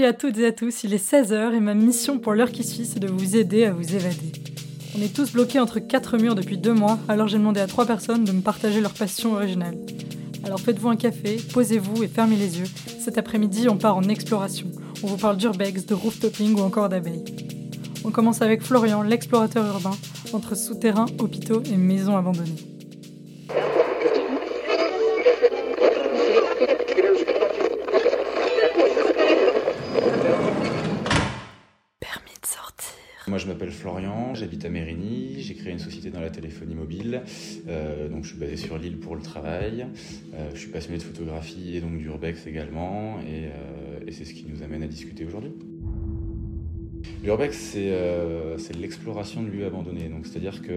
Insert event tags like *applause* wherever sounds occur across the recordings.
Salut à toutes et à tous, il est 16h et ma mission pour l'heure qui suit, c'est de vous aider à vous évader. On est tous bloqués entre quatre murs depuis deux mois, alors j'ai demandé à trois personnes de me partager leur passion originale. Alors faites-vous un café, posez-vous et fermez les yeux. Cet après-midi, on part en exploration. On vous parle d'urbex, de rooftoping ou encore d'abeilles. On commence avec Florian, l'explorateur urbain, entre souterrains, hôpitaux et maisons abandonnées. Dans la téléphonie mobile, euh, donc je suis basé sur l'île pour le travail. Euh, je suis passionné de photographie et donc d'urbex également, et, euh, et c'est ce qui nous amène à discuter aujourd'hui. L'urbex, c'est l'exploration de lieux abandonnés. C'est-à-dire que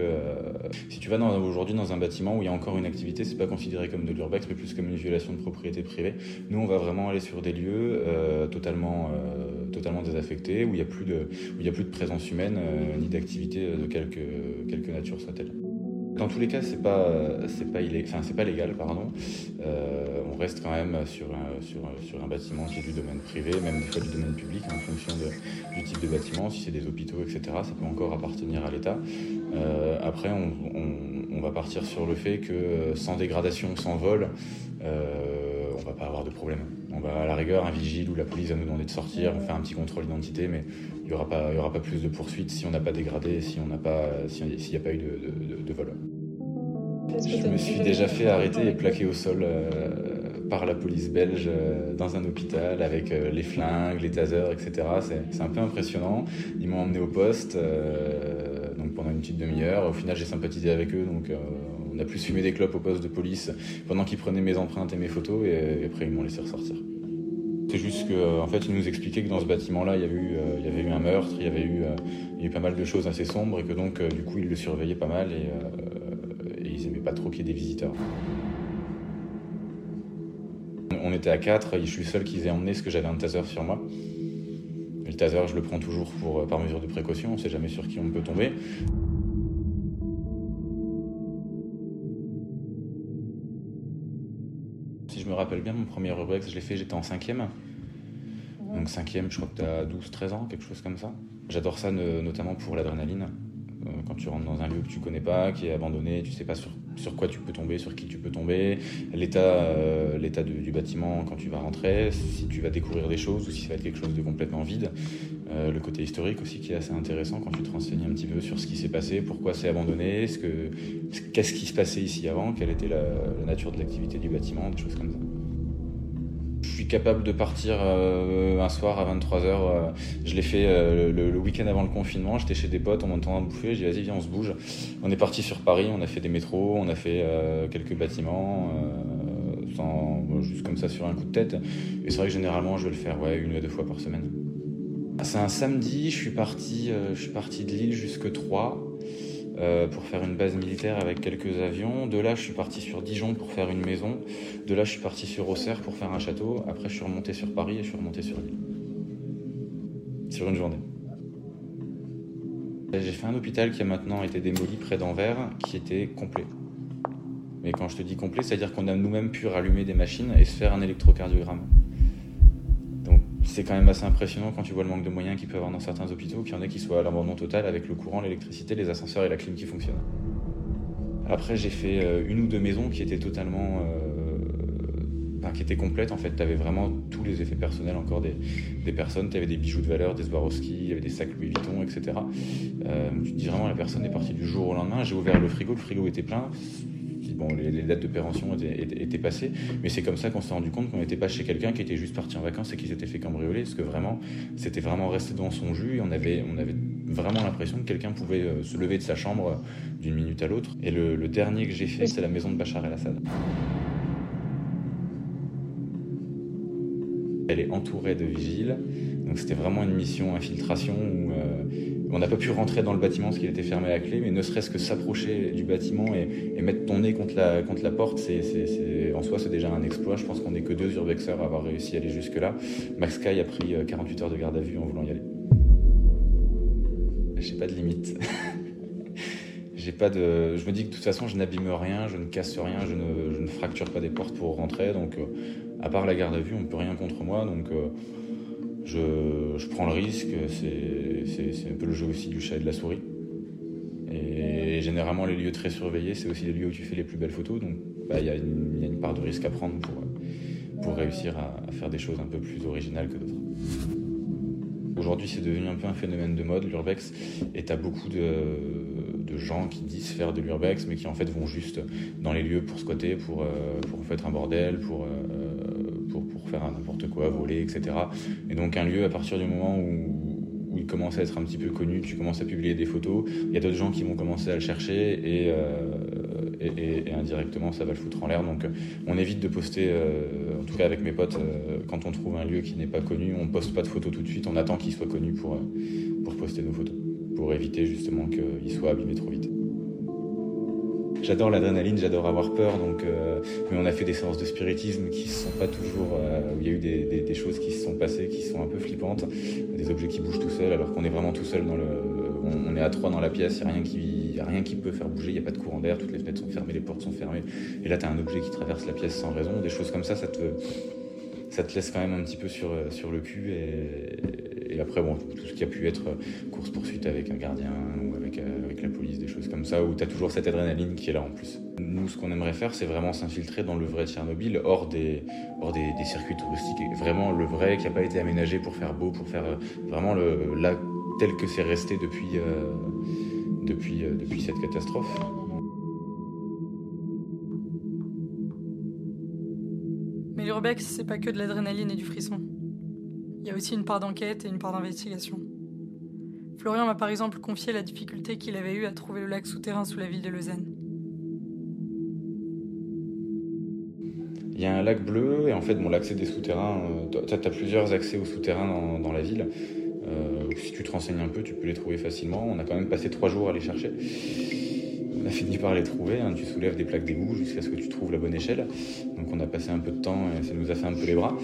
si tu vas aujourd'hui dans un bâtiment où il y a encore une activité, c'est pas considéré comme de l'urbex, mais plus comme une violation de propriété privée. Nous, on va vraiment aller sur des lieux totalement, totalement désaffectés, où il n'y a plus de, a plus de présence humaine euh, ni d'activité de quelque, quelque nature soit-elle. Dans tous les cas, c'est pas, c'est pas, enfin, c'est pas légal, pardon. Euh, on reste quand même sur un, sur, un bâtiment qui est du domaine privé, même des fois du domaine public, en fonction du type de bâtiment. Si c'est des hôpitaux, etc., ça peut encore appartenir à l'État. Euh, après, on, va partir sur le fait que sans dégradation, sans vol, euh, on va pas avoir de problème. On va à la rigueur, un vigile ou la police va nous demander de sortir, on fait un petit contrôle d'identité, mais il n'y aura, pas- y aura pas plus de poursuites si on n'a pas dégradé, si on n'a pas, si- s'il n'y a pas eu de, de- de- de vol. Je me suis déjà fait arrêter et plaquer au sol euh, par la police belge euh, dans un hôpital avec euh, les flingues, les tasers, etc. C'est- C'est un peu impressionnant. Ils m'ont emmené au poste donc pendant une petite demi-heure. Au final, j'ai sympathisé avec eux. Donc, on a plus fumé des clopes au poste de police pendant qu'ils prenaient mes empreintes et mes photos. Et, après, ils m'ont laissé ressortir. C'est juste qu'en en fait, ils nous expliquaient que dans ce bâtiment-là, il, y avait eu, euh, il y avait eu un meurtre, il y avait eu, euh, il y eu pas mal de choses assez sombres et que donc, euh, du coup, ils le surveillaient pas mal et, euh, ils aimaient pas trop qu'il y ait des visiteurs. On était à 4, je suis le seul qu'ils aient emmené ce que j'avais un taser sur moi. Le taser, je le prends toujours pour, euh, par mesure de précaution, on sait jamais sur qui on peut tomber. Me rappelle bien, mon premier urbex, je l'ai fait, j'étais en cinquième. Donc cinquième, je crois que tu as 12-13 ans, quelque chose comme ça. J'adore ça notamment pour l'adrénaline. Euh, Quand tu rentres dans un lieu que tu connais pas, qui est abandonné, tu sais pas sur, quoi tu peux tomber, sur qui tu peux tomber, l'état euh, du, bâtiment quand tu vas rentrer, si tu vas découvrir des choses ou si ça va être quelque chose de complètement vide. Euh, le côté historique aussi qui est assez intéressant quand tu te renseignes un petit peu sur ce qui s'est passé, pourquoi c'est abandonné, ce que- qu'est-ce qui se passait ici avant, quelle était la nature de l'activité du bâtiment, des choses comme ça. Suis capable de partir euh, un soir à 23h. je l'ai fait euh, le, week-end avant le confinement. J'étais chez des potes, on m'entend à bouffer. J'ai dit, vas-y, viens, on se bouge. On est parti sur Paris, on a fait des métros, on a fait euh, quelques bâtiments, euh, juste comme ça sur un coup de tête. Et c'est vrai que généralement, je vais le faire une ou deux fois par semaine. C'est un samedi, je suis parti, euh, je suis parti de Lille jusque Troyes euh, pour faire une base militaire avec quelques avions. De là, je suis parti sur Dijon pour faire une maison. De là, je suis parti sur Auxerre pour faire un château. Après, je suis remonté sur Paris et je suis remonté sur Lille. Sur une journée. J'ai fait un hôpital qui a maintenant été démoli près d'Anvers, qui était complet. Mais quand je te dis complet, c'est-à-dire qu'on a nous-mêmes pu rallumer des machines et se faire un électrocardiogramme. C'est quand même assez impressionnant quand tu vois le manque de moyens qu'il peut y avoir dans certains hôpitaux, qu'il y en a qui soient à l'abandon total avec le courant, l'électricité, les ascenseurs et la clim qui fonctionnent. Après j'ai fait euh, une ou deux maisons qui étaient totalement... euh, qui étaient complètes en fait. Tu avais vraiment tous les effets personnels encore des, des personnes. Tu avais des bijoux de valeur, des Swarovski, des sacs Louis Vuitton, etc. Euh, tu te dis vraiment la personne est partie du jour au lendemain. J'ai ouvert le frigo, le frigo était plein. Les, dates de péremption étaient, passées, mais c'est comme ça qu'on s'est rendu compte qu'on n'était pas chez quelqu'un qui était juste parti en vacances et qui s'était fait cambrioler, parce que vraiment, c'était vraiment resté dans son jus et on avait, vraiment l'impression que quelqu'un pouvait euh, se lever de sa chambre euh, d'une minute à l'autre. Et le, le dernier que j'ai fait, c'est la maison de Bachar el-Assad. Elle est entourée de vigiles, donc c'était vraiment une mission infiltration où euh, on n'a pas pu rentrer dans le bâtiment parce qu'il était fermé à clé, mais ne serait-ce que s'approcher du bâtiment et, et mettre ton nez contre la, contre la porte, c'est, en soi c'est déjà un exploit. Je pense qu'on n'est que deux urbexeurs à avoir réussi à aller jusque-là. Max Sky a pris euh, 48 heures de garde à vue en voulant y aller. J'ai pas de limite. *laughs* J'ai pas de. Je me dis que de toute façon, je n'abîme rien, je ne casse rien, je ne, je ne fracture pas des portes pour rentrer. Donc, euh, à part la garde à vue, on peut rien contre moi. Donc, euh, Je, prends le risque, c'est un peu le jeu aussi du chat et de la souris. Et généralement, les lieux très surveillés, c'est aussi les lieux où tu fais les plus belles photos. Donc, bah, il y, a une part de risque à prendre pour, réussir à, faire des choses un peu plus originales que d'autres. Aujourd'hui, c'est devenu un peu un phénomène de mode, l'urbex, et tu beaucoup de, gens qui disent faire de l'urbex, mais qui en fait vont juste dans les lieux pour squatter, pour, euh, pour faire un bordel, pour, euh, faire n'importe quoi, voler, etc. Et donc un lieu, à partir du moment où, il commence à être un petit peu connu, tu commences à publier des photos, il y a d'autres gens qui vont commencer à le chercher, et, euh, indirectement ça va le foutre en l'air. Donc on évite de poster, euh, en tout cas avec mes potes, euh, quand on trouve un lieu qui n'est pas connu, on poste pas de photos tout de suite, on attend qu'il soit connu pour, pour poster nos photos, pour éviter justement qu'il soit abîmé trop vite. J'adore l'adrénaline, j'adore avoir peur, donc mais on a fait des séances de spiritisme qui ne sont pas toujours, où il y a eu des, choses qui se sont passées, qui sont un peu flippantes, des objets qui bougent tout seuls, alors qu'on est vraiment tout seul dans le, on, est à trois dans la pièce, il n'y a rien qui rien qui peut faire bouger, il n'y a pas de courant d'air, toutes les fenêtres sont fermées, les portes sont fermées. Et là, tu as un objet qui traverse la pièce sans raison. Des choses comme ça, ça te, ça te laisse quand même un petit peu sur, sur le cul. Et, après, bon, tout ce qui a pu être course-poursuite avec un gardien comme ça, où tu as toujours cette adrénaline qui est là en plus. Nous, ce qu'on aimerait faire, c'est vraiment s'infiltrer dans le vrai Tchernobyl, hors des, hors des, circuits touristiques. Vraiment le vrai qui n'a pas été aménagé pour faire beau, pour faire vraiment le, là tel que c'est resté depuis. Euh, depuis, euh, depuis cette catastrophe. Mais l'urbex, c'est pas que de l'adrénaline et du frisson. Il y a aussi une part d'enquête et une part d'investigation. Florian m'a par exemple confié la difficulté qu'il avait eue à trouver le lac souterrain sous la ville de Lausanne. Il y a un lac bleu, et en fait, mon l'accès des souterrains, euh, tu as, plusieurs accès aux souterrains dans, dans la ville. Euh, si tu te renseignes un peu, tu peux les trouver facilement. On a quand même passé trois jours à les chercher. On a fini par les trouver. Hein. Tu soulèves des plaques d'égout jusqu'à ce que tu trouves la bonne échelle. Donc on a passé un peu de temps et ça nous a fait un peu les bras.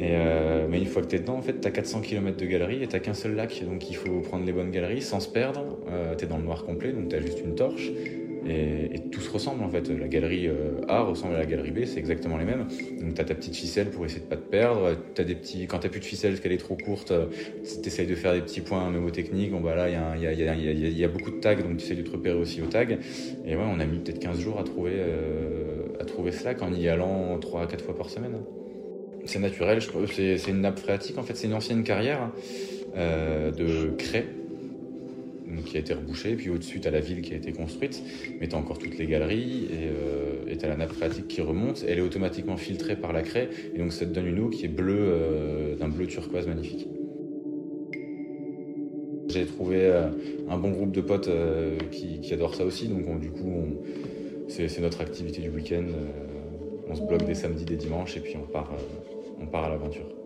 Euh, mais une fois que tu es dedans, en fait, tu as 400 km de galeries et tu qu'un seul lac. Donc il faut prendre les bonnes galeries sans se perdre. Euh, tu es dans le noir complet, donc tu juste une torche. Et, tout se ressemble en fait. La galerie euh, A ressemble à la galerie B, c'est exactement les mêmes. Donc tu as ta petite ficelle pour essayer de pas te perdre. As des petits... Quand tu plus de ficelle parce qu'elle est trop courte, euh, tu essayes de faire des petits points mémotechniques. Bon bah là, il y a, beaucoup de tags, donc tu essayes de te repérer aussi aux tags. Et ouais, on a mis peut-être 15 jours à trouver, euh, à trouver cela en y allant 3 à 4 fois par semaine. C'est naturel, c'est une nappe phréatique en fait, c'est une ancienne carrière de craie qui a été rebouchée, puis au-dessus, tu as la ville qui a été construite, mais tu as encore toutes les galeries, et tu as la nappe phréatique qui remonte, elle est automatiquement filtrée par la craie, et donc ça te donne une eau qui est bleue, euh, d'un bleu turquoise magnifique. J'ai trouvé euh, un bon groupe de potes euh, qui, qui, adorent ça aussi, donc du coup, c'est notre activité du week-end. on se bloque des samedis, des dimanches, et puis on part, on part à l'aventure.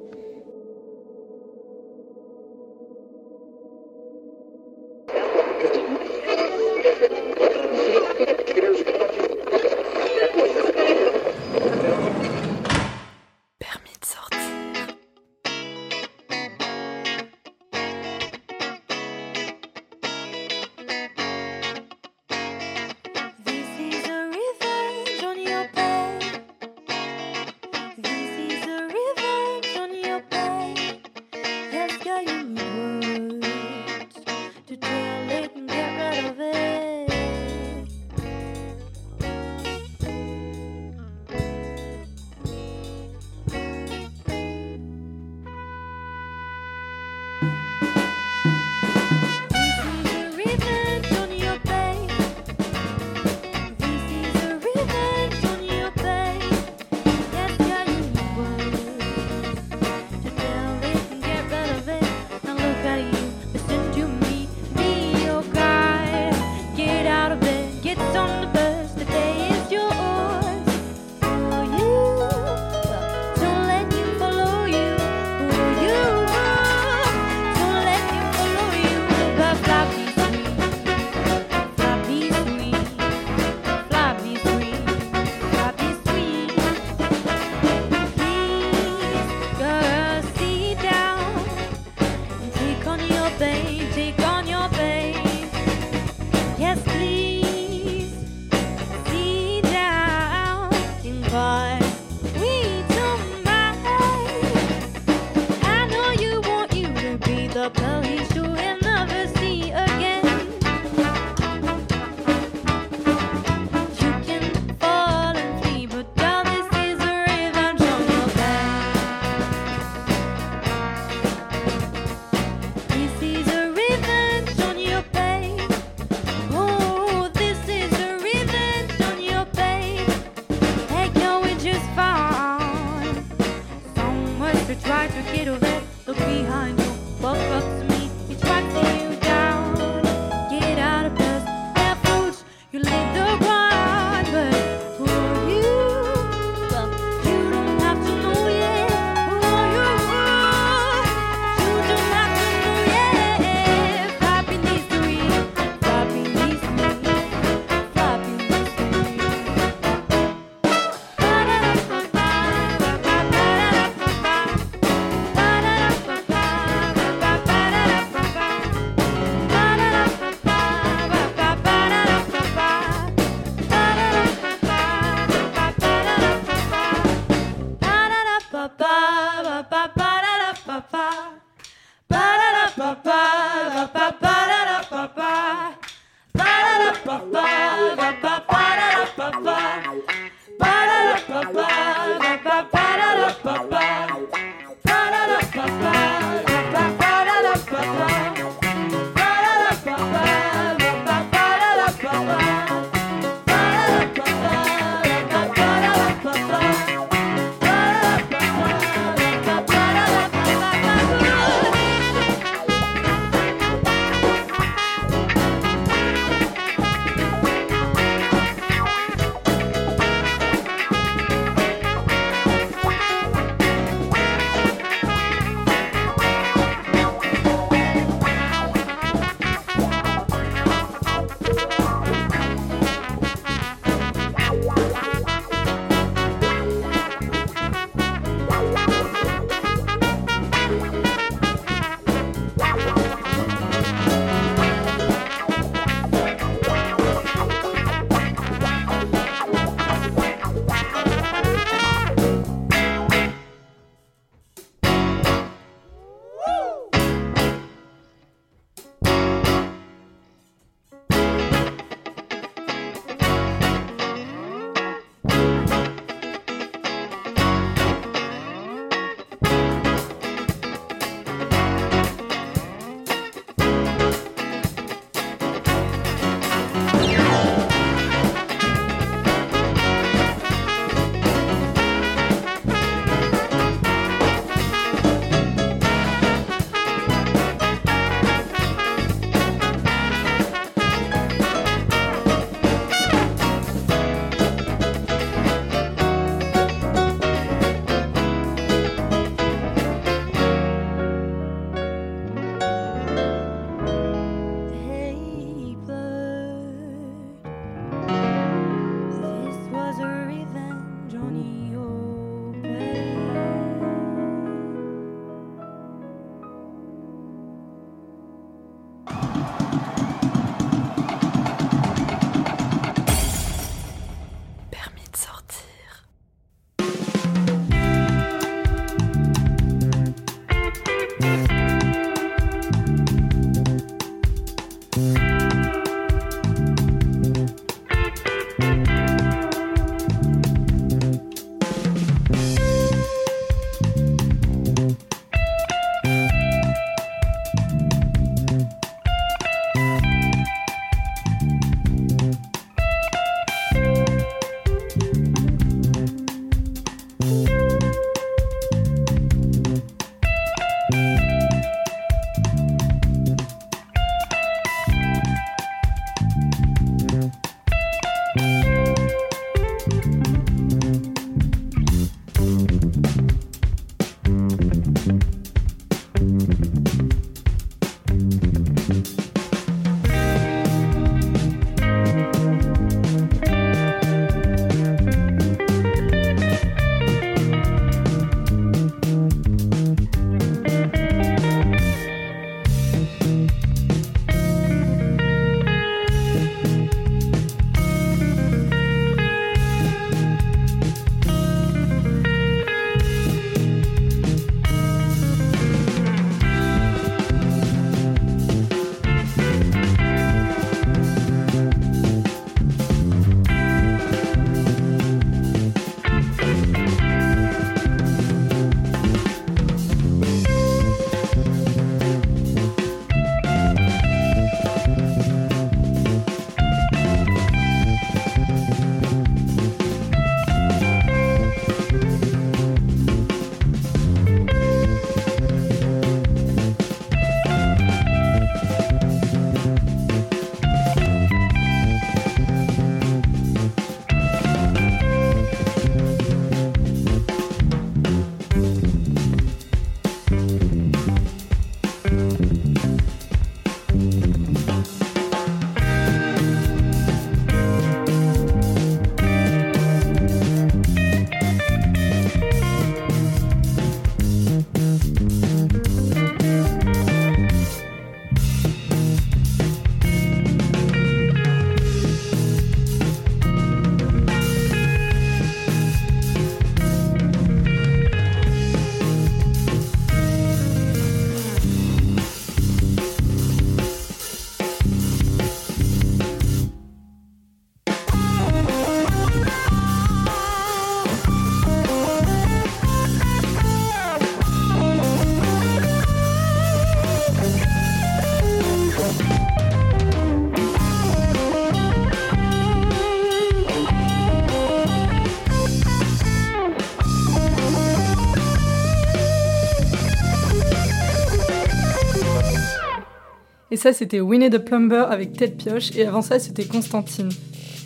Ça, c'était Winnie the Plumber avec Ted Pioche, et avant ça, c'était Constantine.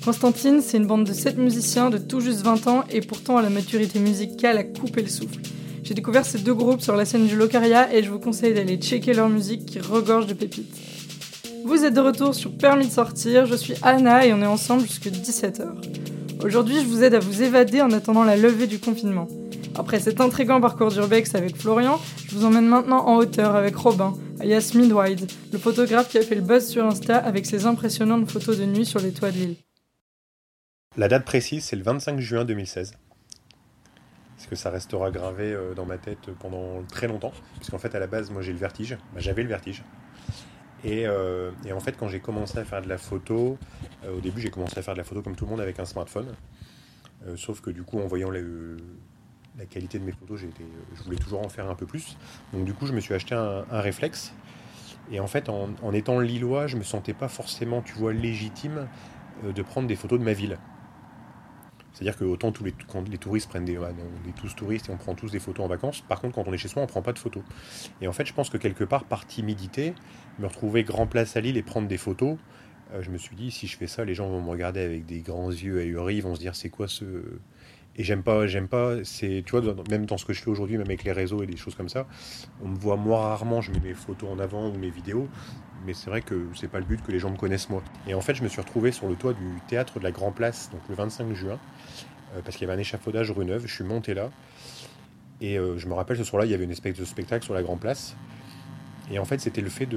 Constantine, c'est une bande de 7 musiciens de tout juste 20 ans, et pourtant à la maturité musicale à couper le souffle. J'ai découvert ces deux groupes sur la scène du Locaria, et je vous conseille d'aller checker leur musique qui regorge de pépites. Vous êtes de retour sur Permis de sortir, je suis Anna et on est ensemble jusqu'à 17h. Aujourd'hui, je vous aide à vous évader en attendant la levée du confinement. Après cet intrigant parcours d'urbex avec Florian, je vous emmène maintenant en hauteur avec Robin, alias Midwide, le photographe qui a fait le buzz sur Insta avec ses impressionnantes photos de nuit sur les toits de l'île. La date précise, c'est le 25 juin 2016. Parce que ça restera gravé euh, dans ma tête pendant très longtemps? Parce qu'en fait, à la base, moi j'ai le vertige. Bah, J'avais le vertige. Et, euh, et, en fait, quand j'ai commencé à faire de la photo, euh, au début, j'ai commencé à faire de la photo comme tout le monde avec un smartphone. Euh, sauf que du coup, en voyant le, la qualité de mes photos, été, je voulais toujours en faire un peu plus. Donc du coup, je me suis acheté un, réflexe. Et en fait, en, étant lillois, je me sentais pas forcément, tu vois, légitime euh, de prendre des photos de ma ville. C'est-à-dire que autant tous les, quand les touristes prennent des, on est tous touristes et on prend tous des photos en vacances. Par contre, quand on est chez soi, on prend pas de photos. Et en fait, je pense que quelque part, par timidité, me retrouver grand place à Lille et prendre des photos, euh, je me suis dit si je fais ça, les gens vont me regarder avec des grands yeux ahuris, ils vont se dire c'est quoi ce et j'aime pas, j'aime pas, c'est, tu vois, même dans ce que je fais aujourd'hui, même avec les réseaux et des choses comme ça, on me voit moi rarement, je mets mes photos en avant ou mes vidéos, mais c'est vrai que c'est pas le but que les gens me connaissent moi. Et en fait, je me suis retrouvé sur le toit du théâtre de la Grand Place, donc le 25 juin, euh, parce qu'il y avait un échafaudage rue Neuve, je suis monté là, et euh, je me rappelle ce soir-là, il y avait une espèce de spectacle sur la Grand Place, et en fait, c'était le fait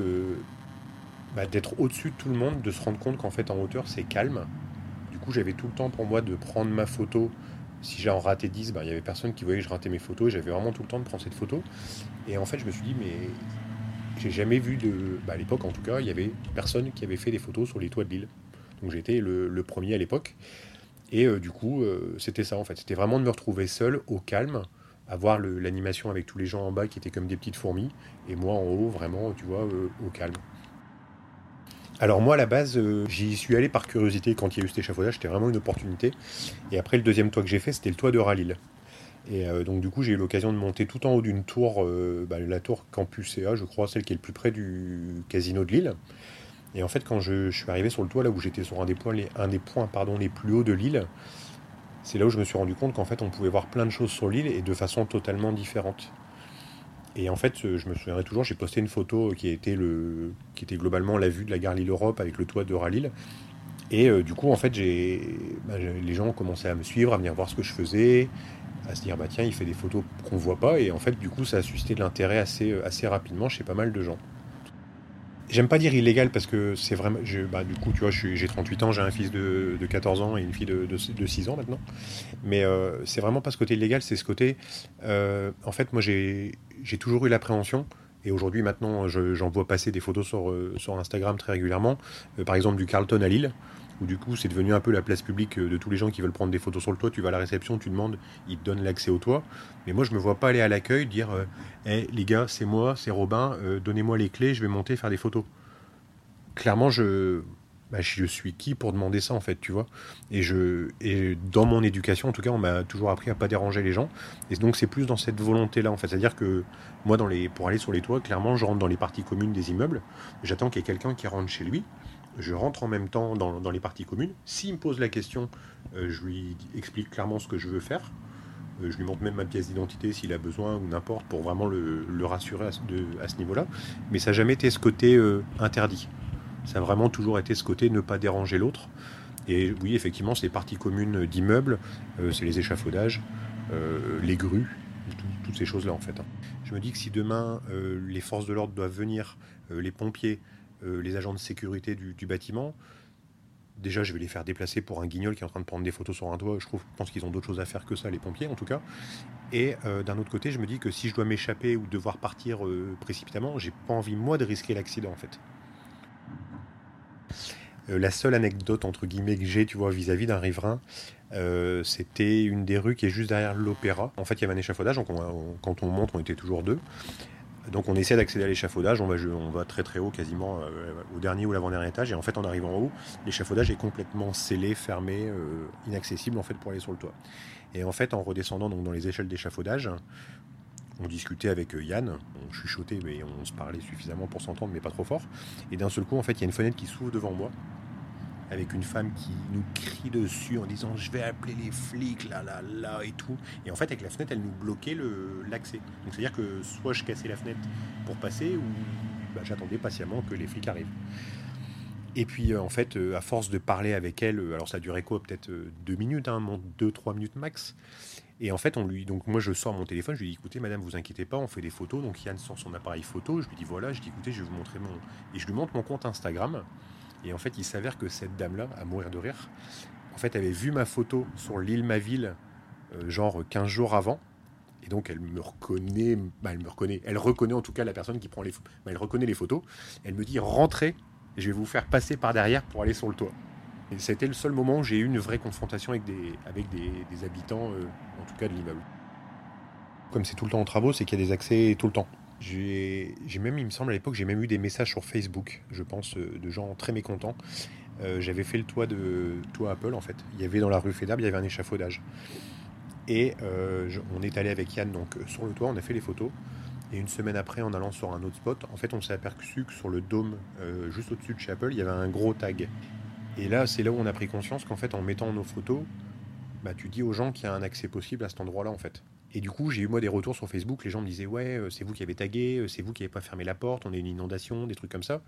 bah, d'être au-dessus de tout le monde, de se rendre compte qu'en fait, en hauteur, c'est calme. Du coup, j'avais tout le temps pour moi de prendre ma photo si j'en ratais 10, ben, il n'y avait personne qui voyait que je ratais mes photos j'avais vraiment tout le temps de prendre cette photo. Et en fait, je me suis dit, mais j'ai jamais vu de. Bah, à l'époque, en tout cas, il y avait personne qui avait fait des photos sur les toits de l'île. Donc j'étais le, le, premier à l'époque. Et euh, du coup, euh, c'était ça en fait. C'était vraiment de me retrouver seul, au calme, à voir l'animation avec tous les gens en bas qui étaient comme des petites fourmis, et moi en haut, vraiment, tu vois, euh, au calme. Alors moi à la base, euh, j'y suis allé par curiosité quand il y a eu cet échafaudage, c'était vraiment une opportunité. Et après le deuxième toit que j'ai fait, c'était le toit de Ralil. Et euh, donc du coup j'ai eu l'occasion de monter tout en haut d'une tour, euh, bah, la tour Campus CA, je crois, celle qui est le plus près du casino de Lille. Et en fait quand je, suis arrivé sur le toit, là où j'étais sur un des points, les, un des points pardon, les plus hauts de l'île, c'est là où je me suis rendu compte qu'en fait on pouvait voir plein de choses sur l'île et de façon totalement différente. Et en fait, je me souviendrai toujours, j'ai posté une photo qui était, le, qui globalement la vue de la gare Lille-Europe avec le toit de Ralil. Et euh, du coup, en fait, bah, les gens ont commencé à me suivre, à venir voir ce que je faisais, à se dire, bah tiens, il fait des photos qu'on voit pas. Et en fait, du coup, ça a suscité de l'intérêt assez, assez rapidement chez pas mal de gens. J'aime pas dire illégal parce que c'est vraiment. Bah, du coup, tu vois, j'ai 38 ans, j'ai un fils de, de, 14 ans et une fille de, de, de 6 ans maintenant. Mais euh, c'est vraiment pas ce côté illégal, c'est ce côté. Euh, en fait, moi, j'ai toujours eu l'appréhension. Et aujourd'hui, maintenant, j'en vois passer des photos sur, euh, Instagram très régulièrement. Euh, par exemple, du Carlton à Lille où du coup c'est devenu un peu la place publique de tous les gens qui veulent prendre des photos sur le toit. Tu vas à la réception, tu demandes, ils te donnent l'accès au toit. Mais moi je me vois pas aller à l'accueil dire euh, hey, les gars, c'est moi, c'est Robin, euh, donnez-moi les clés, je vais monter faire des photos. Clairement, je, bah, je suis qui pour demander ça en fait, tu vois et, je, et dans mon éducation, en tout cas, on m'a toujours appris à pas déranger les gens. Et donc c'est plus dans cette volonté-là en fait. C'est-à-dire que moi, pour aller sur les toits, clairement, je rentre dans les parties communes des immeubles. J'attends qu'il y ait quelqu'un qui rentre chez lui je rentre en même temps dans, les parties communes. S'il me pose la question, euh, je lui explique clairement ce que je veux faire. Euh, je lui montre même ma pièce d'identité s'il a besoin ou n'importe pour vraiment le, rassurer à, ce niveau-là. Mais ça n'a jamais été ce côté euh, interdit. Ça a vraiment toujours été ce côté ne pas déranger l'autre. Et oui, effectivement, c'est les parties communes d'immeubles, c'est les échafaudages, les grues, tout, toutes ces choses-là en fait. Hein. Je me dis que si demain les forces de l'ordre doivent venir, les pompiers, les agents de sécurité du, bâtiment. Déjà, je vais les faire déplacer pour un guignol qui est en train de prendre des photos sur un toit. Je, trouve, pense qu'ils ont d'autres choses à faire que ça, les pompiers en tout cas. Et euh, d'un autre côté, je me dis que si je dois m'échapper ou devoir partir euh, précipitamment, j'ai pas envie moi de risquer l'accident en fait. Euh, la seule anecdote entre guillemets que j'ai, tu vois, vis-à-vis d'un riverain, euh, c'était une des rues qui est juste derrière l'opéra. En fait, il y avait un échafaudage, donc on, on, quand on monte, on était toujours deux. Donc on essaie d'accéder à l'échafaudage, on va, on va très très haut, quasiment euh, au dernier ou l'avant-dernier étage, et en fait en arrivant en haut, l'échafaudage est complètement scellé, fermé, euh, inaccessible en fait pour aller sur le toit. Et en fait en redescendant donc dans les échelles d'échafaudage, on discutait avec euh, Yann, on chuchotait, mais on se parlait suffisamment pour s'entendre, mais pas trop fort. Et d'un seul coup, en fait, il y a une fenêtre qui s'ouvre devant moi, avec une femme qui nous crie dessus en disant je vais appeler les flics, là, là, là, et tout. Et en fait, avec la fenêtre, elle nous bloquait l'accès. Donc c'est-à-dire que soit je cassais la fenêtre pour passer, ou bah, j'attendais patiemment que les flics arrivent. Et puis, euh, en fait, euh, à force de parler avec elle, alors ça durait quoi Peut-être deux minutes, hein, deux, trois minutes max. Et en fait, on lui, donc moi je sors mon téléphone, je lui dis écoutez madame, vous inquiétez pas, on fait des photos. Donc Yann sort son appareil photo, je lui dis voilà, je dis écoutez, je vais vous montrer mon. Et je lui montre mon compte Instagram. Et en fait, il s'avère que cette dame-là, à mourir de rire, en fait, avait vu ma photo sur l'île Ma Ville, euh, genre 15 jours avant. Et donc elle me reconnaît, bah, elle me reconnaît, elle reconnaît en tout cas la personne qui prend les photos, bah, elle reconnaît les photos. Elle me dit rentrez, je vais vous faire passer par derrière pour aller sur le toit. Et c'était le seul moment où j'ai eu une vraie confrontation avec des, habitants, euh, en tout cas de l'immeuble. Comme c'est tout le temps en travaux, c'est qu'il y a des accès tout le temps. J'ai même, il me semble à l'époque, j'ai même eu des messages sur Facebook, je pense, euh, de gens très mécontents. Euh, j'avais fait le toit de toit Apple en fait. Il y avait dans la rue Fédab, il y avait un échafaudage. Et on est allé avec Yann donc sur le toit, on a fait les photos. Et une semaine après, en allant sur un autre spot, en fait, on s'est aperçu que sur le dôme, juste au-dessus de chez Apple, il y avait un gros tag. Et là, c'est là où on a pris conscience qu'en fait, en mettant nos photos, bah, tu dis aux gens qu'il y a un accès possible à cet endroit-là, en fait. Et du coup, j'ai eu moi des retours sur Facebook. Les gens me disaient ouais, euh, c'est vous qui avez tagué, euh, c'est vous qui n'avez pas fermé la porte, on a une inondation, des trucs comme ça.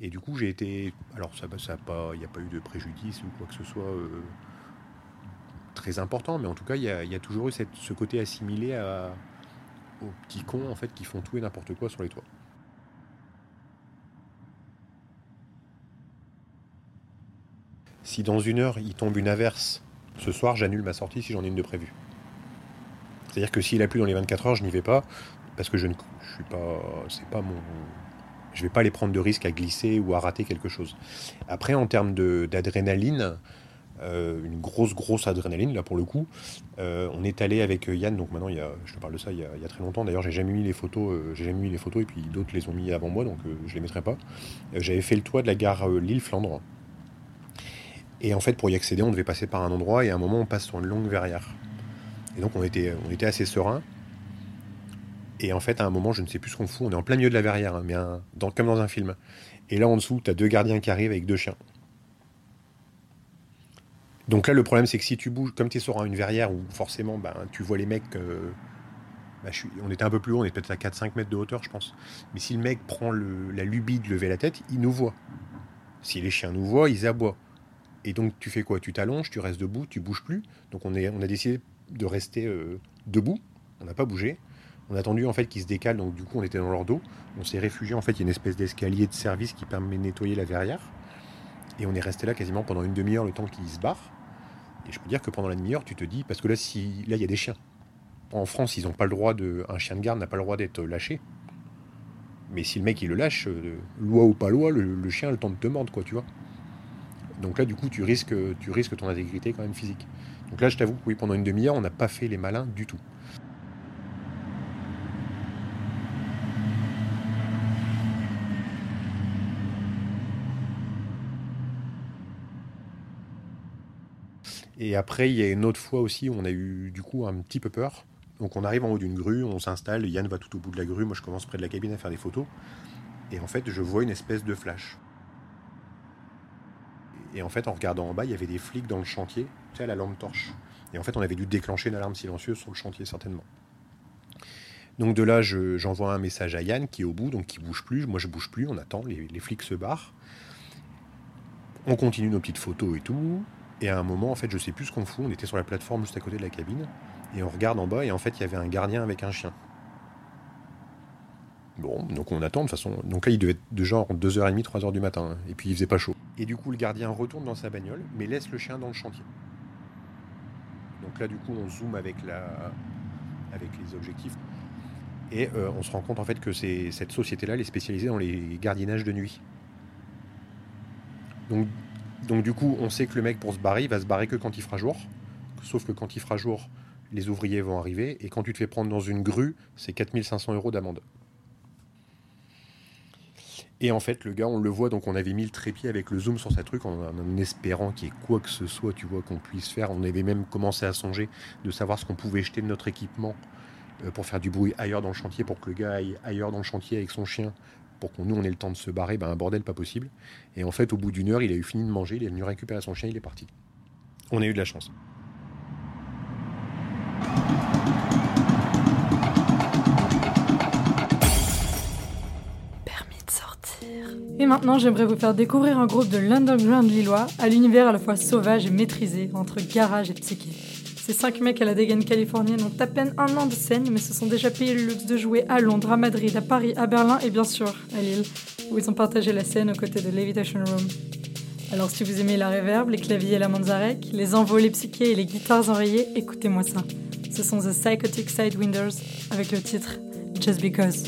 Et du coup, j'ai été. Alors ça, ça pas, il n'y a pas eu de préjudice ou quoi que ce soit euh, très important, mais en tout cas, il y a, toujours eu ce côté assimilé aux petits cons en fait qui font tout et n'importe quoi sur les toits. si dans une heure il tombe une averse, ce soir j'annule ma sortie si j'en ai une de prévue. C'est-à-dire que s'il a plu dans les 24 heures, je n'y vais pas parce que je ne suis pas c'est pas mon je vais pas aller prendre de risque à glisser ou à rater quelque chose. Après en termes d'adrénaline, euh, une grosse grosse adrénaline là pour le coup. Euh, on est allé avec Yann, donc maintenant il y a, je te parle de ça il y a, très longtemps. D'ailleurs j'ai jamais mis les photos, euh, j'ai jamais mis les photos et puis d'autres les ont mis avant moi donc je les mettrai pas. J'avais fait le toit de la gare Lille Flandre et en fait, pour y accéder, on devait passer par un endroit et à un moment, on passe sur une longue verrière. Et donc, on était, assez serein. Et en fait, à un moment, je ne sais plus ce qu'on fout, on est en plein milieu de la verrière, hein, mais comme dans un film. Et là, en dessous, tu as deux gardiens qui arrivent avec deux chiens. Donc là, le problème, c'est que si tu bouges, comme tu es sur une verrière où forcément, ben, tu vois les mecs. Euh, ben, on était un peu plus haut, on est peut-être à 4-5 mètres de hauteur, je pense. Mais si le mec prend la lubie de lever la tête, il nous voit. Si les chiens nous voient, ils aboient. Et donc tu fais quoi? Tu t'allonges, tu restes debout, tu bouges plus. Donc on, est, on a décidé de rester euh, debout. On n'a pas bougé. On a attendu en fait qu'ils se décalent, donc du coup on était dans leur dos. On s'est réfugié, en fait il y a une espèce d'escalier de service qui permet de nettoyer la verrière. Et on est resté là quasiment pendant une demi-heure le temps qu'ils se barrent. Et je peux dire que pendant la demi-heure tu te dis, parce que là, si, là il y a des chiens. En France, ils n'ont pas le droit de. Un chien de garde n'a pas le droit d'être lâché. Mais si le mec il le lâche, euh, loi ou pas loi, le, chien a le temps de te mordre, quoi, tu vois. Donc là, du coup, tu risques, tu risques ton intégrité quand même physique. Donc là, je t'avoue, oui, pendant une demi-heure, on n'a pas fait les malins du tout. Et après, il y a une autre fois aussi où on a eu du coup un petit peu peur. Donc on arrive en haut d'une grue, on s'installe, Yann va tout au bout de la grue, moi je commence près de la cabine à faire des photos. Et en fait, je vois une espèce de flash. Et en fait, en regardant en bas, il y avait des flics dans le chantier, à la lampe torche. Et en fait, on avait dû déclencher une alarme silencieuse sur le chantier, certainement. Donc de là, j'envoie un message à Yann qui est au bout, donc qui bouge plus. Moi, je bouge plus, on attend, les, flics se barrent. On continue nos petites photos et tout. Et à un moment, en fait, je sais plus ce qu'on fout. On était sur la plateforme juste à côté de la cabine. Et on regarde en bas, et en fait, il y avait un gardien avec un chien. Bon, donc on attend de façon. Donc là, il devait être de genre 2h30, 3h du matin. Et puis il faisait pas chaud. Et du coup, le gardien retourne dans sa bagnole, mais laisse le chien dans le chantier. Donc là, du coup, on zoome avec, les objectifs. Et euh, on se rend compte en fait que cette société-là, elle est spécialisée dans les gardiennages de nuit. Donc, donc du coup, on sait que le mec, pour se barrer, il va se barrer que quand il fera jour. Sauf que quand il fera jour, les ouvriers vont arriver. Et quand tu te fais prendre dans une grue, c'est 4500 euros d'amende. Et en fait, le gars, on le voit, donc on avait mis le trépied avec le zoom sur sa truc en, espérant qu'il y ait quoi que ce soit, tu vois, qu'on puisse faire. On avait même commencé à songer de savoir ce qu'on pouvait jeter de notre équipement euh, pour faire du bruit ailleurs dans le chantier, pour que le gars aille ailleurs dans le chantier avec son chien, pour qu'on nous on ait le temps de se barrer, ben un bordel pas possible. Et en fait, au bout d'une heure, il a eu fini de manger, il est venu récupérer son chien, il est parti. On a eu de la chance. Et maintenant, j'aimerais vous faire découvrir un groupe de l'underground lillois à l'univers à la fois sauvage et maîtrisé, entre garage et psyché. Ces cinq mecs à la dégaine californienne ont à peine un an de scène, mais se sont déjà payé le luxe de jouer à Londres, à Madrid, à Paris, à Berlin et bien sûr à Lille, où ils ont partagé la scène aux côtés de Levitation Room. Alors si vous aimez la reverb, les claviers et la manzarek, les envols, les psychés et les guitares enrayées, écoutez-moi ça. Ce sont The Psychotic Sidewinders avec le titre Just Because.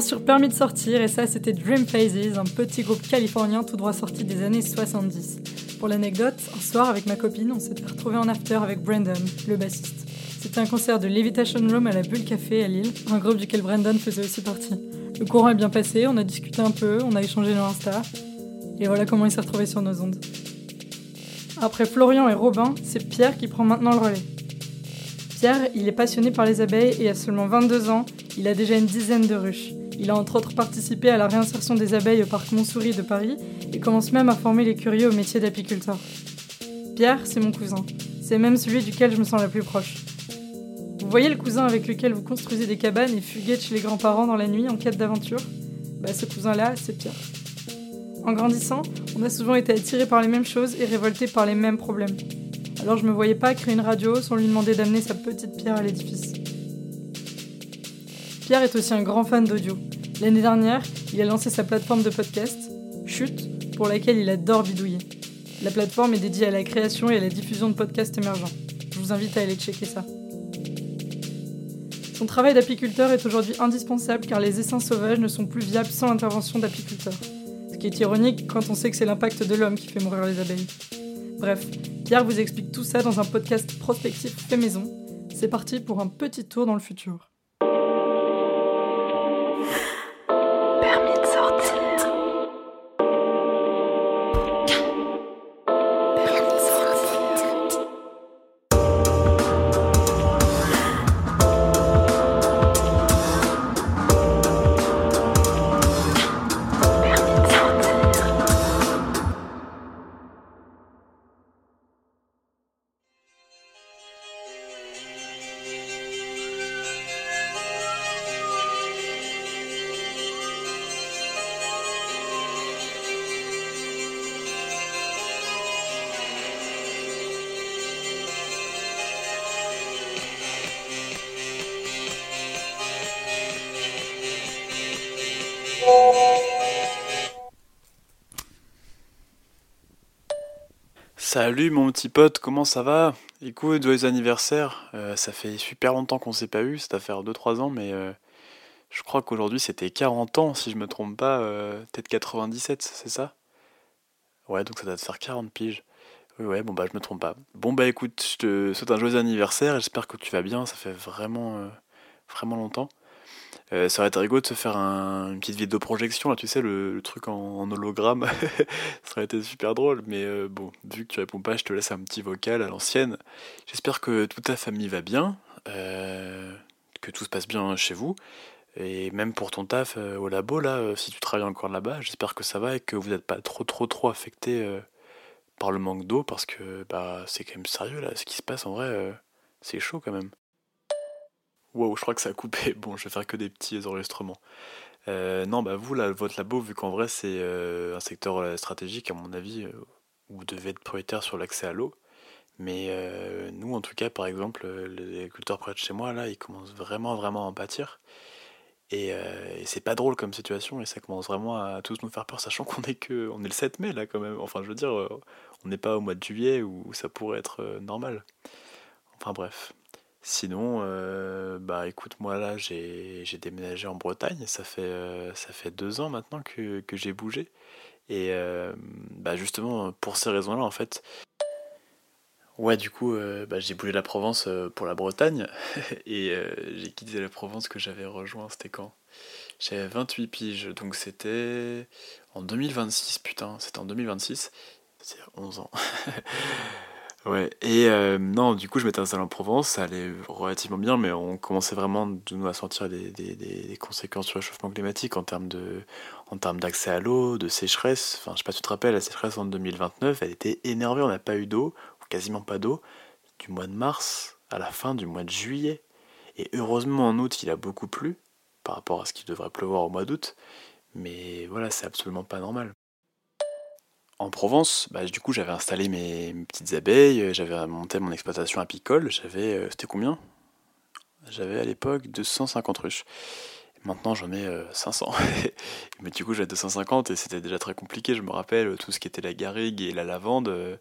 Sur Permis de sortir et ça c'était Dream Phases, un petit groupe californien tout droit sorti des années 70. Pour l'anecdote, un soir avec ma copine, on s'était retrouvé en after avec Brandon, le bassiste. C'était un concert de Levitation Room à la Bulle Café à Lille, un groupe duquel Brandon faisait aussi partie. Le courant est bien passé, on a discuté un peu, on a échangé nos Insta, et voilà comment il s'est retrouvé sur nos ondes. Après Florian et Robin, c'est Pierre qui prend maintenant le relais. Pierre, il est passionné par les abeilles et à seulement 22 ans, il a déjà une dizaine de ruches. Il a entre autres participé à la réinsertion des abeilles au parc Montsouris de Paris et commence même à former les curieux au métier d'apiculteur. Pierre, c'est mon cousin. C'est même celui duquel je me sens la plus proche. Vous voyez le cousin avec lequel vous construisez des cabanes et fuguez de chez les grands-parents dans la nuit en quête d'aventure? Bah ce cousin-là, c'est Pierre. En grandissant, on a souvent été attirés par les mêmes choses et révoltés par les mêmes problèmes. Alors je me voyais pas créer une radio sans lui demander d'amener sa petite pierre à l'édifice. Pierre est aussi un grand fan d'audio. L'année dernière, il a lancé sa plateforme de podcast, Chute, pour laquelle il adore bidouiller. La plateforme est dédiée à la création et à la diffusion de podcasts émergents. Je vous invite à aller checker ça. Son travail d'apiculteur est aujourd'hui indispensable car les essaims sauvages ne sont plus viables sans l'intervention d'apiculteurs. Ce qui est ironique quand on sait que c'est l'impact de l'homme qui fait mourir les abeilles. Bref, Pierre vous explique tout ça dans un podcast prospectif fait maison. C'est parti pour un petit tour dans le futur. Salut mon petit pote, comment ça va? Écoute, joyeux anniversaire. Euh, ça fait super longtemps qu'on s'est pas eu, ça faire deux trois ans, mais euh, je crois qu'aujourd'hui c'était 40 ans, si je me trompe pas, euh, peut-être 97, c'est ça? Ouais, donc ça doit te faire 40 piges. Oui, ouais, bon bah je me trompe pas. Bon bah écoute, je te souhaite un joyeux anniversaire, j'espère que tu vas bien, ça fait vraiment, vraiment longtemps. Euh, ça aurait été rigolo de se faire un- une petite vidéo projection, là, tu sais, le, truc en, hologramme. *laughs* Ça aurait été super drôle, mais euh, bon, vu que tu réponds pas, je te laisse un petit vocal à l'ancienne. J'espère que toute ta famille va bien, euh, que tout se passe bien chez vous, et même pour ton taf euh, au labo, là, si tu travailles encore là-bas, j'espère que ça va et que vous n'êtes pas trop, trop, trop affecté par le manque d'eau, parce que bah, c'est quand même sérieux, là, ce qui se passe en vrai, c'est chaud quand même. Wow, je crois que ça a coupé. *laughs* Bon, je vais faire que des petits enregistrements. Euh, non, bah vous, là, votre labo, vu qu'en vrai c'est euh, un secteur euh, stratégique, à mon avis, vous devez être prioritaire sur l'accès à l'eau. Mais nous, en tout cas, par exemple, les agriculteurs près de chez moi, là, ils commencent vraiment, vraiment à en pâtir. Et, et c'est pas drôle comme situation, et ça commence vraiment à tous nous faire peur, sachant qu'on est que, on est le 7 mai, là, quand même. Enfin, je veux dire, on n'est pas au mois de juillet où ça pourrait être normal. Enfin, bref. Sinon, euh, bah écoute, moi là j'ai déménagé en Bretagne, ça fait, euh, ça fait deux ans maintenant que, que j'ai bougé. Et euh, bah justement, pour ces raisons-là, en fait, ouais, du coup, bah, j'ai bougé de la Provence pour la Bretagne. *laughs* Et j'ai quitté la Provence que j'avais rejoint, c'était quand? J'avais 28 piges, donc c'était en 2026, putain, c'était en 2026. C'est 11 ans. *laughs* Ouais, et euh, non, du coup, je m'étais installé en Provence, ça allait relativement bien, mais on commençait vraiment de nous à sentir des, des- des- conséquences du réchauffement climatique en termes de, en termes d'accès à l'eau, de sécheresse. Enfin, je sais pas si tu te rappelles, la sécheresse en 2029, elle était énervée, on n'a pas eu d'eau, ou quasiment pas d'eau, du mois de mars à la fin du mois de juillet. Et heureusement, en août, il a beaucoup plu, par rapport à ce qu'il devrait pleuvoir au mois d'août, mais voilà, c'est absolument pas normal. En Provence, bah, du coup, j'avais installé mes, petites abeilles, euh, j'avais monté mon exploitation apicole. J'avais, euh, c'était combien? J'avais à l'époque 250 ruches. Maintenant, j'en ai euh, 500. *laughs* Mais du coup, j'avais 250 et c'était déjà très compliqué. Je me rappelle, tout ce qui était la garrigue et la lavande, euh,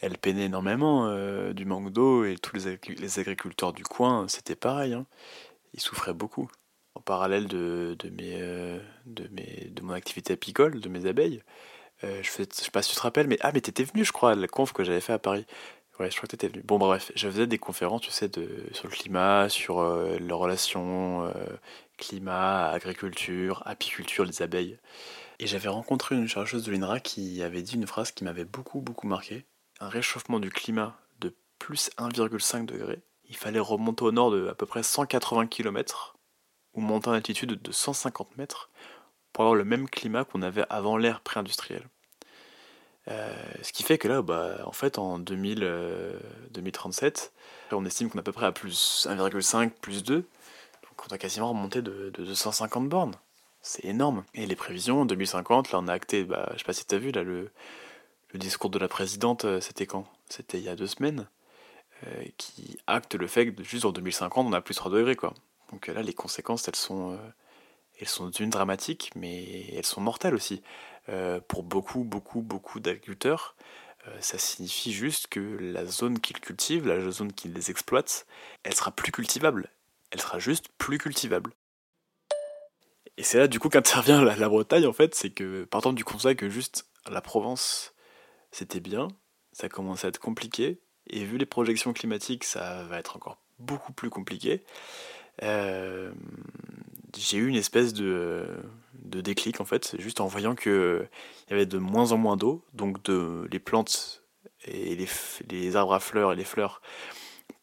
elles peinaient énormément euh, du manque d'eau et tous les, agri- les agriculteurs du coin, c'était pareil. hein. Ils souffraient beaucoup. parallèle euh, de, mes, de mon activité apicole, de mes abeilles, euh, je, fais, je sais pas si tu te rappelles, mais ah, mais t'étais venu, je crois, à la conf que j'avais fait à Paris. Ouais, je crois que t'étais venu. Bon, bref, je faisais des conférences, tu sais, sur le climat, sur euh, les relations euh, climat, agriculture, apiculture, les abeilles. Et j'avais rencontré une chercheuse de l'INRA qui avait dit une phrase qui m'avait beaucoup, beaucoup marqué. Un réchauffement du climat de plus 1,5 degré. Il fallait remonter au nord de à peu près 180 km ou monter en altitude de 150 mètres pour avoir le même climat qu'on avait avant l'ère pré-industrielle. Euh, ce qui fait que là, bah, en fait, en 2000, euh, 2037, on estime qu'on est à peu près à plus 1,5, plus 2. Donc on a quasiment remonté de, de 250 bornes. C'est énorme. Et les prévisions, en 2050, là on a acté, bah, je sais pas si tu as vu, là, le, discours de la présidente, euh, c'était quand? C'était il y a deux semaines, euh, qui acte le fait que juste en 2050, on a plus 3 degrés. Quoi. Donc euh, là, les conséquences, elles sont, euh, elles sont d'une dramatique, mais elles sont mortelles aussi. Euh, pour beaucoup, beaucoup, beaucoup d'agriculteurs, euh, ça signifie juste que la zone qu'ils cultivent, la zone qu'ils exploitent, elle sera plus cultivable. Elle sera juste plus cultivable. Et c'est là du coup qu'intervient la, Bretagne en fait, c'est que partant du constat que juste la Provence c'était bien, ça commence à être compliqué, et vu les projections climatiques ça va être encore beaucoup plus compliqué, euh, j'ai eu une espèce de, de déclic en fait, juste en voyant que il y avait de moins en moins d'eau, donc de, les plantes et les, les arbres à fleurs et les fleurs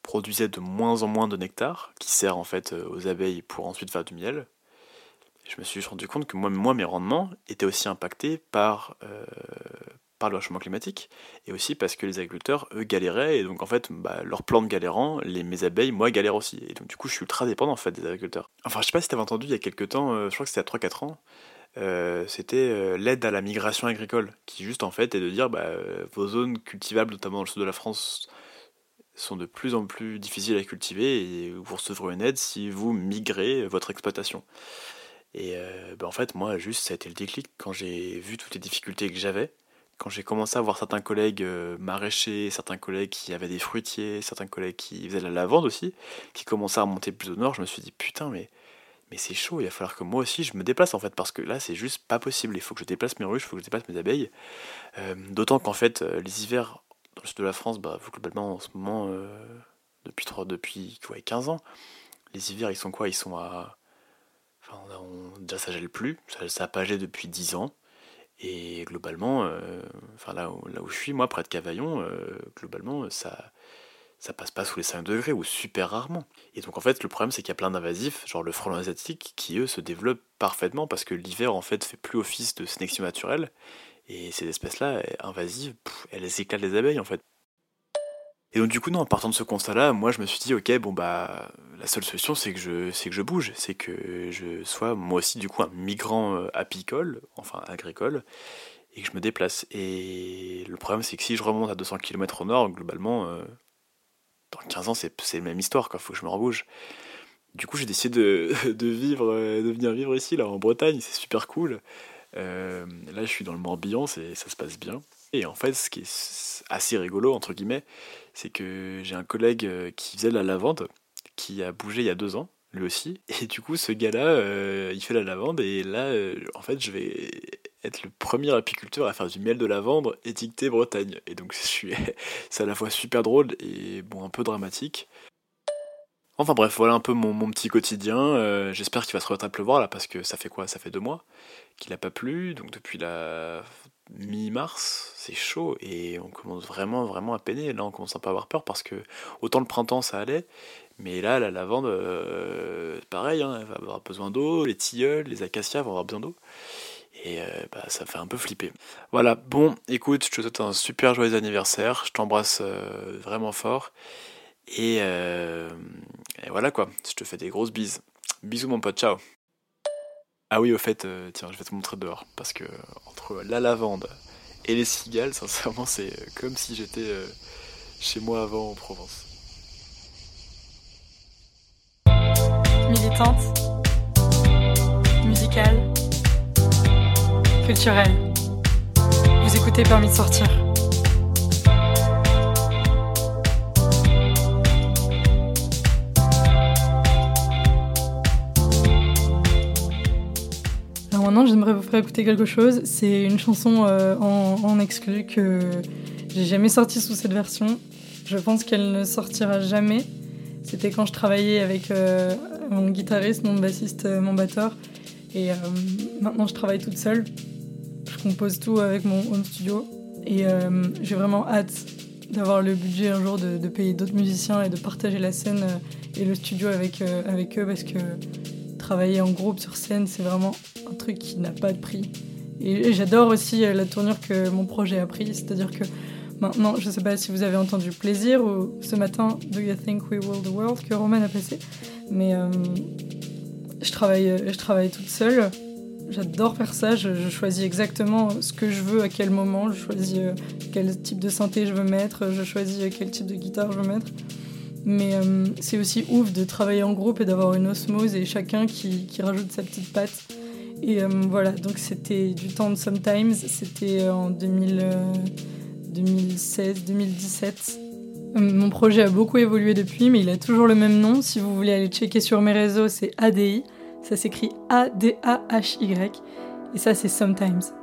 produisaient de moins en moins de nectar, qui sert en fait euh, aux abeilles pour ensuite faire du miel. Je me suis rendu compte que moi, moi mes rendements étaient aussi impactés par, euh, par le réchauffement climatique, et aussi parce que les agriculteurs, eux, galéraient, et donc en fait, bah, leurs plantes galérant, les, mes abeilles, moi, galèrent aussi. Et donc du coup, je suis ultra dépendant en fait des agriculteurs. Enfin, je sais pas si t'avais entendu il y a quelques temps, euh, je crois que c'était à 3-4 ans, euh, c'était euh, l'aide à la migration agricole, qui juste en fait est de dire bah, vos zones cultivables, notamment dans le sud de la France, sont de plus en plus difficiles à cultiver et vous recevrez une aide si vous migrez votre exploitation. Et bah, en fait, moi, juste, ça a été le déclic quand j'ai vu toutes les difficultés que j'avais, quand j'ai commencé à voir certains collègues euh, maraîchers, certains collègues qui avaient des fruitiers, certains collègues qui faisaient de la lavande aussi, qui commençaient à remonter plus au nord, je me suis dit putain, mais mais c'est chaud, il va falloir que moi aussi je me déplace en fait, parce que là c'est juste pas possible. Il faut que je déplace mes ruches, il faut que je déplace mes abeilles. Euh, D'autant qu'en fait, euh, les hivers dans le sud de la France, bah, globalement en ce moment, depuis, trois- depuis ouais, 15 ans, les hivers ils sont quoi? Ils sont à. Enfin, on déjà ça gèle plus, ça, ça a pas depuis 10 ans. Et globalement, euh, enfin là, où- je suis, moi, près de Cavaillon, euh, globalement, ça, ça passe pas sous les 5 degrés ou super rarement. Et donc en fait, le problème c'est qu'il y a plein d'invasifs, genre le frelon asiatique, qui eux se développent parfaitement parce que l'hiver en fait fait plus office de sélection naturelle. Et ces espèces-là, euh, invasives, elles éclatent les abeilles en fait. Et donc du coup, non, en partant de ce constat-là, moi je me suis dit, ok, bon bah, la seule solution c'est que je, que je bouge, c'est que je sois moi aussi du coup un migrant euh, apicole, enfin agricole, et que je me déplace. Et le problème c'est que si je remonte à 200 km au nord, globalement, euh, dans 15 ans c'est la même histoire, quoi, faut que je me rebouge. Du coup, j'ai décidé de, *laughs* de vivre, euh, de venir vivre ici, là, en Bretagne, c'est super cool. Là, je suis dans le Morbihan, ça se passe bien. Et en fait, ce qui est assez rigolo, entre guillemets, c'est que j'ai un collègue euh, qui faisait la lavande, qui a bougé il y a deux ans, lui aussi. *laughs* Et du coup, ce gars-là, euh, il fait la lavande, et là, euh, en fait, je vais être le premier apiculteur à faire du miel de lavande étiqueté Bretagne. Et donc, *laughs* c'est à la fois super drôle et un peu dramatique. Enfin bref, voilà un peu mon, petit quotidien. Euh, J'espère qu'il va se remettre à pleuvoir là, parce que ça fait quoi? Ça fait deux mois qu'il n'a pas plu, donc depuis la mi-mars, c'est chaud et on commence vraiment vraiment à peiner. Là, on commence à avoir peur parce que autant le printemps ça allait, mais là, la lavande, euh, pareil, hein, elle va avoir besoin d'eau, les tilleuls, les acacias vont avoir besoin d'eau. Et euh, bah, ça fait un peu flipper. Voilà, bon, écoute, je te souhaite un super joyeux anniversaire. Je t'embrasse vraiment fort. Et, euh, et voilà quoi, je te fais des grosses bises. Bisous mon pote, ciao. Ah oui, au fait, euh, tiens, je vais te montrer dehors. Parce que entre la lavande et les cigales, *laughs* sincèrement, c'est euh, comme si j'étais euh, chez moi avant en Provence. Militante, musicale, culturelle. Vous écoutez Permis de sortir. Maintenant, j'aimerais vous faire écouter quelque chose. C'est une chanson euh, en, en exclu que j'ai jamais sortie sous cette version. Je pense qu'elle ne sortira jamais. C'était quand je travaillais avec euh, mon guitariste, mon bassiste, euh, mon batteur. Et maintenant, je travaille toute seule. Je compose tout avec mon home studio. Et j'ai vraiment hâte d'avoir le budget un jour de, de payer d'autres musiciens et de partager la scène et le studio avec, avec eux parce que travailler en groupe sur scène, c'est vraiment un truc qui n'a pas de prix. Et, j'adore aussi euh, la tournure que mon projet a pris, c'est-à-dire que maintenant, je ne sais pas si vous avez entendu Plaisir ou ce matin Do You Think We Will the World que Roman a passé, mais euh, je, travaille, toute seule. J'adore faire ça, je, je choisis exactement ce que je veux à quel moment, je choisis euh, quel type de synthé je veux mettre, je choisis quel type de guitare je veux mettre. Mais euh, c'est aussi ouf de travailler en groupe et d'avoir une osmose et chacun qui, rajoute sa petite patte. Et euh, voilà, donc c'était du temps de Sometimes, c'était euh, en 2000, euh, 2016-2017. Euh, Mon projet a beaucoup évolué depuis, mais il a toujours le même nom. Si vous voulez aller checker sur mes réseaux, c'est ADI. Ça s'écrit A-D-A-H-Y. Et ça, c'est. Sometimes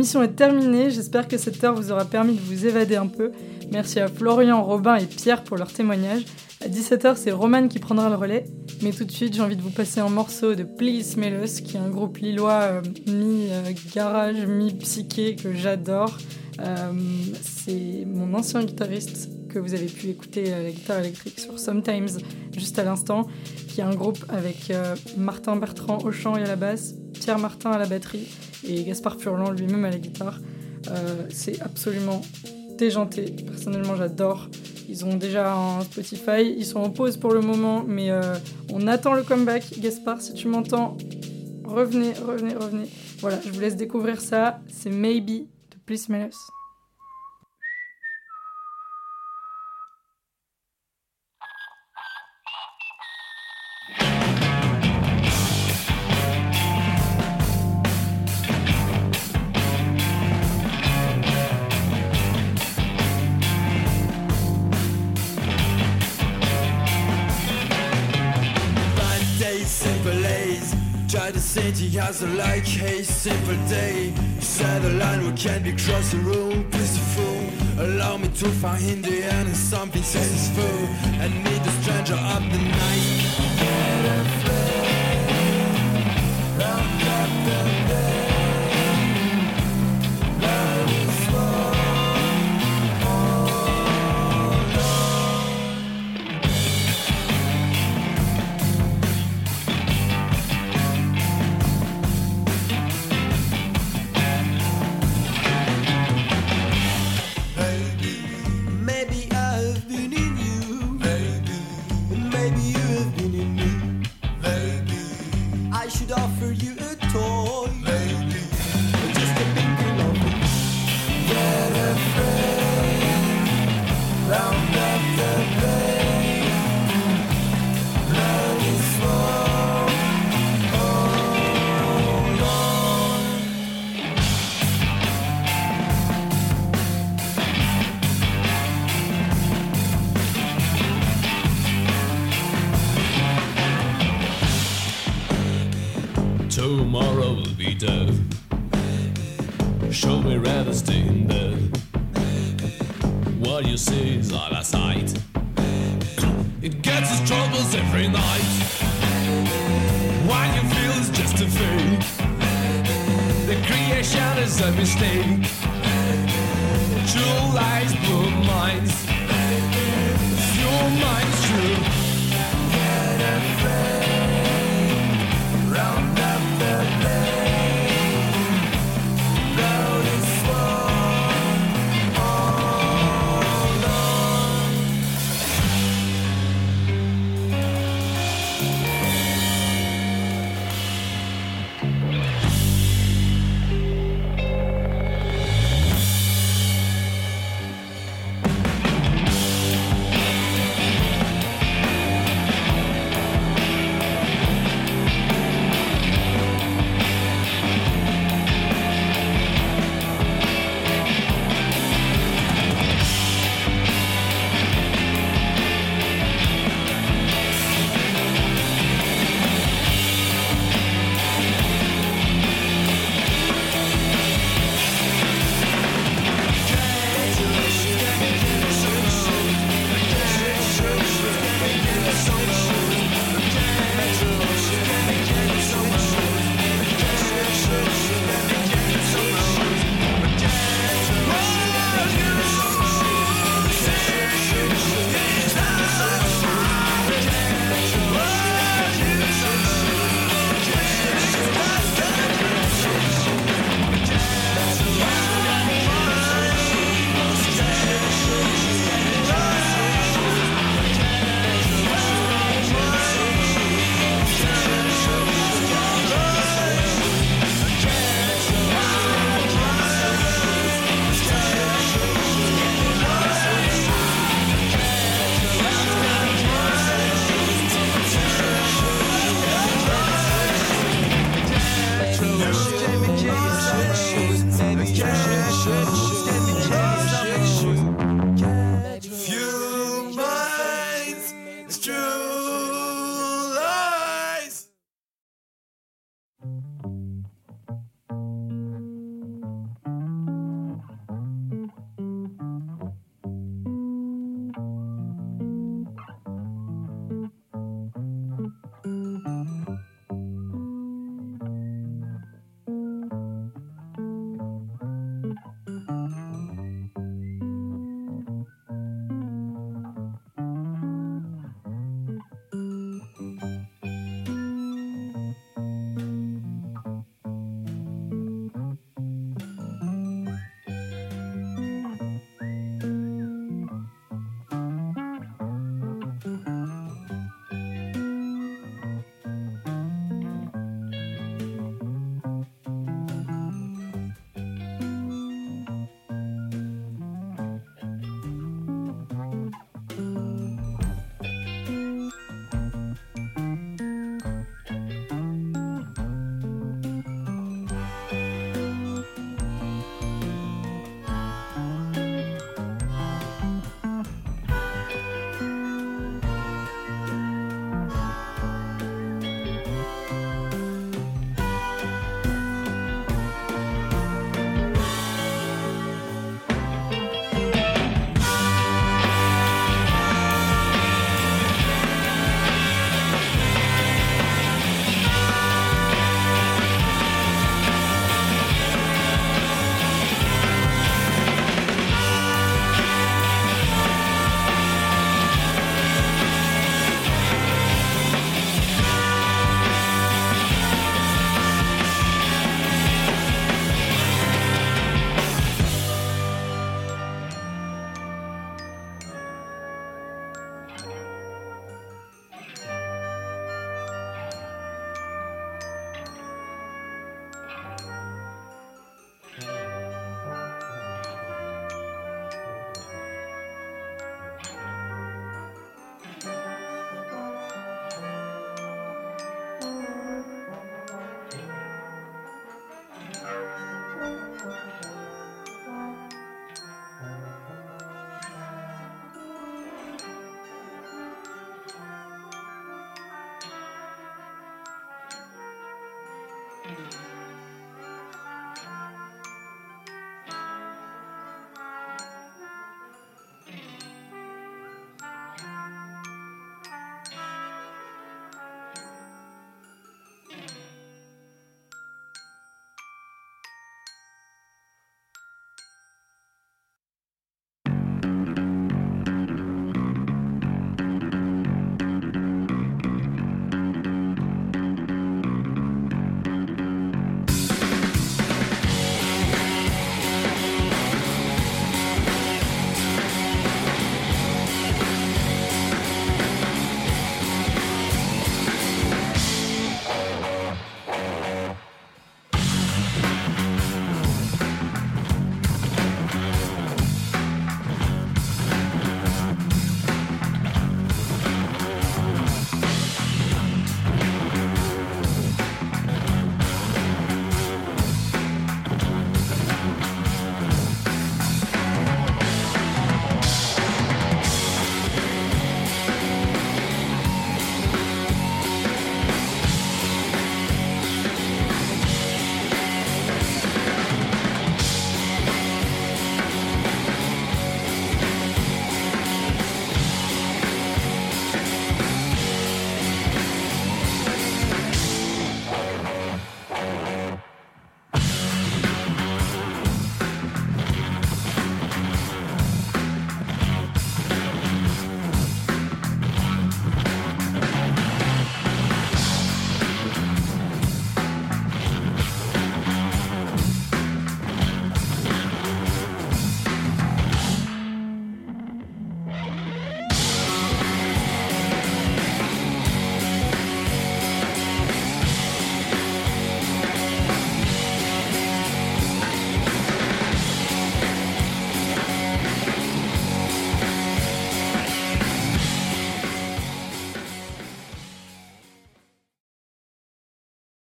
Voilà, ma mission est terminée. J'espère que cette heure vous aura permis de vous évader un peu. Merci à Florian, Robin et Pierre pour leur témoignage. À 17h, c'est Roman qui prendra le relais. Mais tout de suite, j'ai envie de vous passer un morceau de Please Smell Us, qui est un groupe lillois euh, mi-garage, mi-psyché que j'adore. Euh, c'est mon ancien guitariste que vous avez pu écouter à la guitare électrique sur Sometimes juste à l'instant, qui est un groupe avec euh, Martin Bertrand au chant et à la basse, Pierre Martin à la batterie et Gaspard Furlan lui-même à la guitare. Euh, c'est absolument déjanté. Personnellement, j'adore. Ils ont déjà un Spotify. Ils sont en pause pour le moment, mais euh, on attend le comeback. Gaspard, si tu m'entends, revenez, revenez, revenez. Voilà, je vous laisse découvrir ça. C'est Maybe de Please Smell city has a like a simple day. Set a line we can't be cross the road, peaceful. Allow me to find the end in something successful. And meet the stranger of the night. Maybe